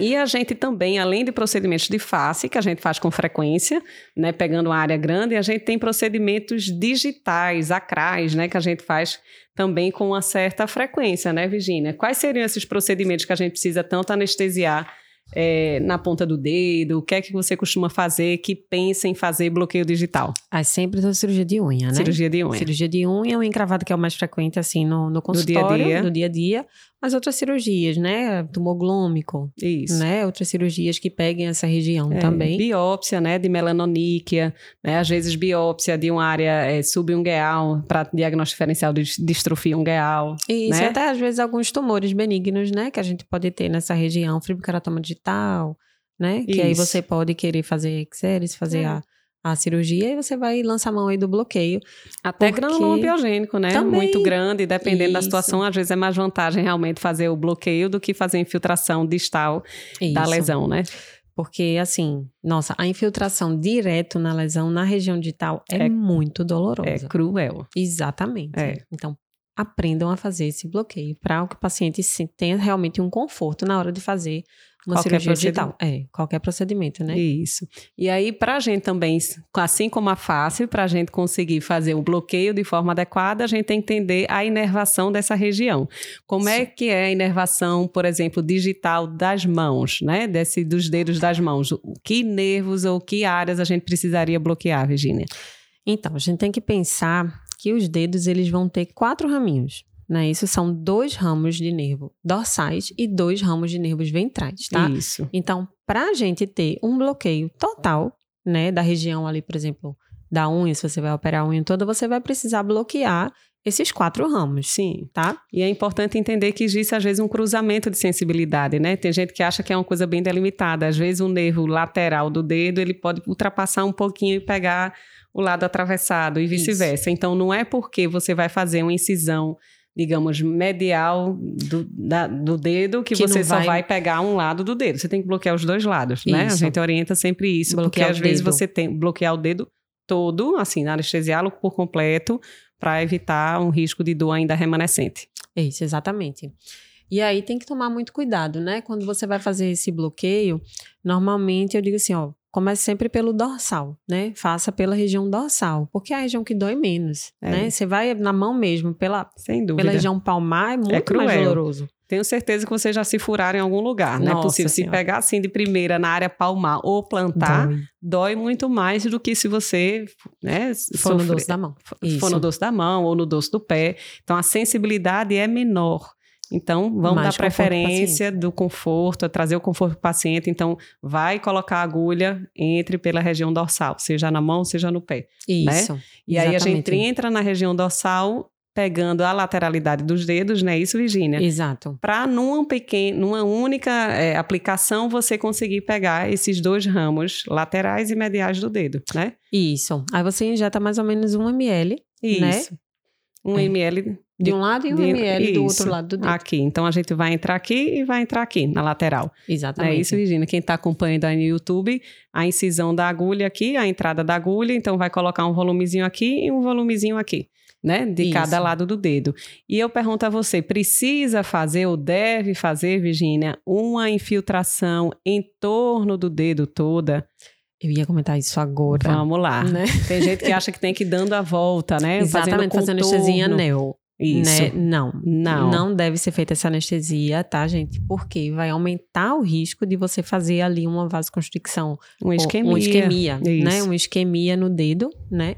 E a gente também, além de procedimentos de face, que a gente faz com frequência, né, pegando uma área grande, a gente tem procedimentos digitais, acrais, né, que a gente faz também com uma certa frequência, né, Virginia? Quais seriam esses procedimentos que a gente precisa tanto anestesiar é, na ponta do dedo? O que é que você costuma fazer que pensa em fazer bloqueio digital? Ah, sempre a cirurgia de unha, né? Cirurgia de unha. Cirurgia de unha, o encravado que é o mais frequente, assim, no, no consultório, dia a dia. no dia a dia. Mas outras cirurgias, né? Tumor glômico, Isso. né? Outras cirurgias que peguem essa região É, também. Biópsia, né, de melanoníquia, né, às vezes biópsia de uma área é, subungueal para diagnóstico diferencial de distrofia ungueal. Isso, né? e até às vezes alguns tumores benignos, né? Que a gente pode ter nessa região, fibrocaratoma digital, né? Que aí você pode querer fazer exeres, fazer É. a, a cirurgia e você vai lançar a mão aí do bloqueio. Até Porque- granuloma biogênico, né? Também. Muito grande, dependendo da Isso. situação, às vezes é mais vantagem realmente fazer o bloqueio do que fazer a infiltração distal da Isso. lesão, né? Porque, assim, nossa, a infiltração direto na lesão, na região digital, é, É- muito dolorosa. É cruel. Exatamente. É. Então, aprendam a fazer esse bloqueio para que o paciente tenha realmente um conforto na hora de fazer uma Qualquer cirurgia digital. É, qualquer procedimento, né? Isso. E aí, para a gente também, assim como a face, para a gente conseguir fazer o bloqueio de forma adequada, a gente tem que entender a inervação dessa região. Como é que é a inervação, por exemplo, digital das mãos, né? Desse, dos dedos das mãos. Que nervos ou que áreas a gente precisaria bloquear, Virginia? Então, a gente tem que pensar que os dedos eles vão ter quatro raminhos. Né? Isso são dois ramos de nervo dorsais e dois ramos de nervos ventrais, tá? Isso. Então, para a gente ter um bloqueio total, né, da região ali, por exemplo, da unha, se você vai operar a unha toda, você vai precisar bloquear esses quatro ramos, Sim. tá? E é importante entender que existe, às vezes, um cruzamento de sensibilidade, né? Tem gente que acha que é uma coisa bem delimitada. Às vezes, o nervo lateral do dedo, ele pode ultrapassar um pouquinho e pegar o lado atravessado e Isso. vice-versa. Então, não é porque você vai fazer uma incisão, digamos, medial do, da- do dedo que, Que você só vai- vai pegar um lado do dedo. Você tem que bloquear os dois lados, né? A Isso. gente orienta sempre isso, Bloquear porque às vezes dedo. você tem bloquear o dedo todo, assim, anestesiá-lo por completo, para evitar um risco de dor ainda remanescente. Isso, exatamente. E aí tem que tomar muito cuidado, né? Quando você vai fazer esse bloqueio, normalmente eu digo assim, ó, comece sempre pelo dorsal, né? Faça pela região dorsal, porque é a região que dói menos, É. né? Você vai na mão mesmo, pela, Sem dúvida. pela região palmar, é muito mais cruel. doloroso. Tenho certeza que vocês já se furaram em algum lugar, não é Nossa possível. Se Senhora. pegar assim de primeira na área palmar ou plantar, dói, Dói. muito mais do que se você né, For no dorso da mão. for Isso. no dorso da mão ou no dorso do pé. Então a sensibilidade é menor. Então, vamos Mais dar preferência do conforto, a trazer o conforto para o paciente. Então, vai colocar a agulha, entre pela região dorsal, seja na mão, seja no pé. Isso. E aí a gente entra na região dorsal, pegando a lateralidade dos dedos, não é isso, Virginia? Exato. para numa pequena, numa única é, aplicação você conseguir pegar esses dois ramos laterais e mediais do dedo, né? Isso. Aí você injeta mais ou menos um ml Né? Isso. Um É. ml de um lado e um de- ml do isso. outro lado do dedo. aqui. Então a gente vai entrar aqui e vai entrar aqui na lateral. Exatamente. é isso, Virginia? Quem está acompanhando aí no YouTube, a incisão da agulha aqui, a entrada da agulha, então vai colocar um volumezinho aqui e um volumezinho aqui. Né, de Isso. cada lado do dedo. E eu pergunto a você: precisa fazer ou deve fazer, Virginia, uma infiltração em torno do dedo toda? Eu ia comentar isso agora. Vamos lá. Né? Tem gente que acha que tem que ir dando a volta, né? Exatamente, fazer contorno. anestesia anel. Isso. Né? Não. Não. Não deve ser feita essa anestesia, tá, gente? Porque vai aumentar o risco de você fazer ali uma vasoconstricção. Uma isquemia. Uma isquemia, né? Isso. Uma isquemia no dedo, né?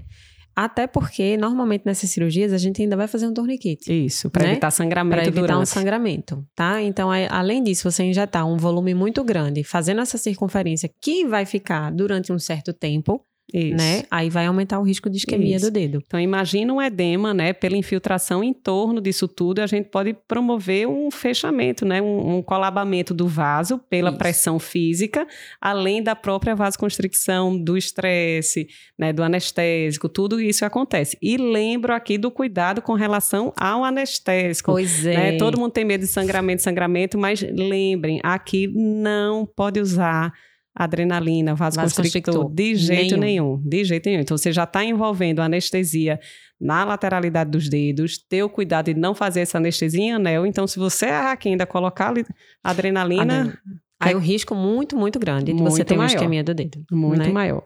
Até porque, normalmente, nessas cirurgias, a gente ainda vai fazer um torniquete. Isso, para né? evitar sangramento Para evitar durante. um sangramento, tá? Então, além disso, você injetar um volume muito grande, fazendo essa circunferência que vai ficar durante um certo tempo, Isso. né? Aí vai aumentar o risco de isquemia Isso. do dedo. Então, imagina um edema, né? Pela infiltração em torno disso tudo, a gente pode promover um fechamento, né? Um, um colabamento do vaso pela Isso. pressão física, além da própria vasoconstricção, do estresse, né? Do anestésico, tudo isso acontece. E lembro aqui do cuidado com relação ao anestésico. Pois é. né? Todo mundo tem medo de sangramento, sangramento, mas lembrem, aqui não pode usar adrenalina, vasoconstrictor, de jeito Nenhum. nenhum. de jeito nenhum. Então você já está envolvendo anestesia na lateralidade dos dedos, ter o cuidado de não fazer essa anestesia em anel. Então se você errar aqui ainda colocar ali adrenalina, Aí o risco muito, muito grande de Muito você ter uma maior. isquemia do dedo. Muito né? maior.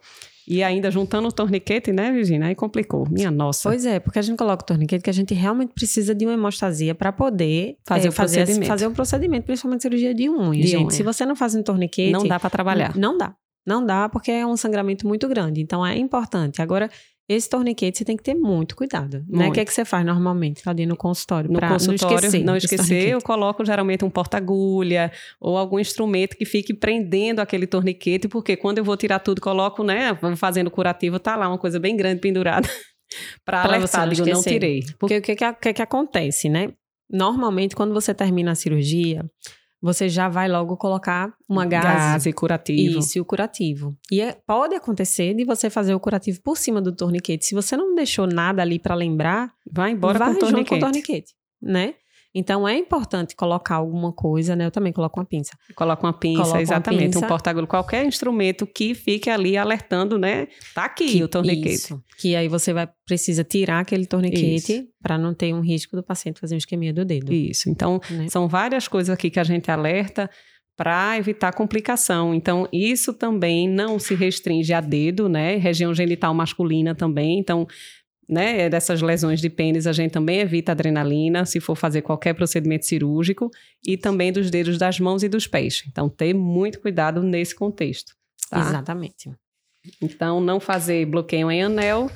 E ainda juntando o torniquete, né, Virginia? Aí complicou. Minha nossa. Pois é, porque a gente coloca o torniquete que a gente realmente precisa de uma hemostasia para poder Fazer eh, o procedimento. fazer um procedimento, principalmente cirurgia de unha, De gente. unha. Se você não faz um torniquete, não dá para trabalhar. Não dá. Não dá porque é um sangramento muito grande. Então é importante. Agora, esse torniquete você tem que ter muito cuidado. Né? O Muito. que é que você faz normalmente ali no consultório? No consultório, não esquecer. não esquecer, eu coloco geralmente um porta-agulha ou algum instrumento que fique prendendo aquele torniquete, porque quando eu vou tirar tudo, coloco, né, fazendo curativo, tá lá uma coisa bem grande pendurada para alertar, digo, não tirei. Porque o que, que, o que, que acontece, né? Normalmente, quando você termina a cirurgia, você já vai logo colocar uma gase. Gase curativo. Isso, e o curativo. E é- pode acontecer de você fazer o curativo por cima do torniquete. Se você não deixou nada ali para lembrar, Vai embora vai com o junto torniquete. com o torniquete, né? Então é importante colocar alguma coisa, né? Eu também coloco uma pinça. Coloca uma pinça, Coloca uma exatamente. pinça. Um porta-agulha, qualquer instrumento que fique ali alertando, né? Tá aqui Que- o torniquete. Isso. Que aí você vai precisa tirar aquele torniquete para não ter um risco do paciente fazer uma isquemia do dedo. Isso. Então, né? São várias coisas aqui que a gente alerta para evitar complicação. Então, isso também não se restringe a dedo, né? Região genital masculina também. Então, né, dessas lesões de pênis, a gente também evita adrenalina se for fazer qualquer procedimento cirúrgico e também dos dedos das mãos e dos pés. Então, ter muito cuidado nesse contexto. Tá? Exatamente. Então, não fazer bloqueio em anel,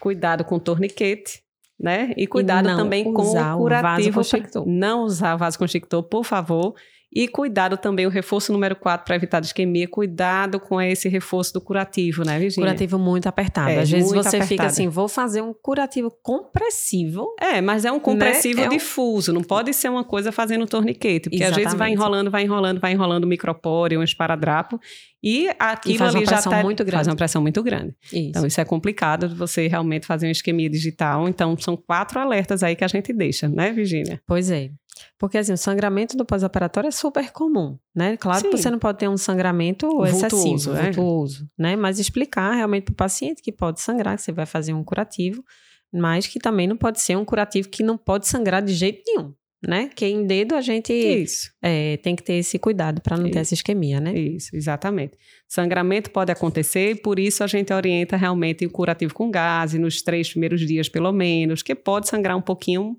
cuidado com torniquete, né? E cuidado não também com o o curativo. vasoconstrictor. Não usar vasoconstrictor, por favor. E cuidado também, o reforço número 4 para evitar isquemia. Cuidado com esse reforço do curativo, né, Virginia? Curativo muito apertado. É, Às vezes você fica apertado. assim, vou fazer um curativo compressivo. É, mas é um compressivo Né? É um- difuso, não pode ser uma coisa fazendo torniquete, porque às vezes vai Exatamente. enrolando, vai enrolando, vai enrolando o micropóreo, um esparadrapo, e aquilo faz uma ali já tá, muito faz grande. uma pressão muito grande. Isso. Então, isso é complicado de você realmente fazer uma isquemia digital. Então, são quatro alertas aí que a gente deixa, né, Virginia? Pois é. Porque assim, o sangramento do pós-operatório é super comum, né? Claro que Sim. você não pode ter um sangramento Vultuoso, excessivo, é. vultuoso, né? Mas explicar realmente para o paciente que pode sangrar, que você vai fazer um curativo, mas que também não pode ser um curativo que não pode sangrar de jeito nenhum, né? Que em dedo a gente Isso, é, tem que ter esse cuidado para não ter Isso. essa isquemia, né? isso, exatamente. Sangramento pode acontecer, e por isso a gente orienta realmente o curativo com gás nos três primeiros dias, pelo menos, que pode sangrar um pouquinho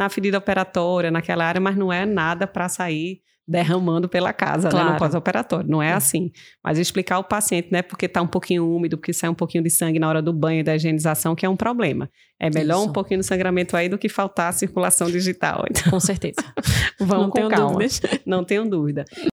na ferida operatória, naquela área, mas não é nada para sair derramando pela casa, né, Claro. no pós-operatório. Não é, É. assim. Mas explicar ao paciente, né, porque está um pouquinho úmido, porque sai um pouquinho de sangue na hora do banho da higienização, que é um problema. É melhor Isso. um pouquinho de sangramento aí do que faltar a circulação digital. Então, Com certeza. vamos não com tenho calma. dúvidas. Não tenham dúvida.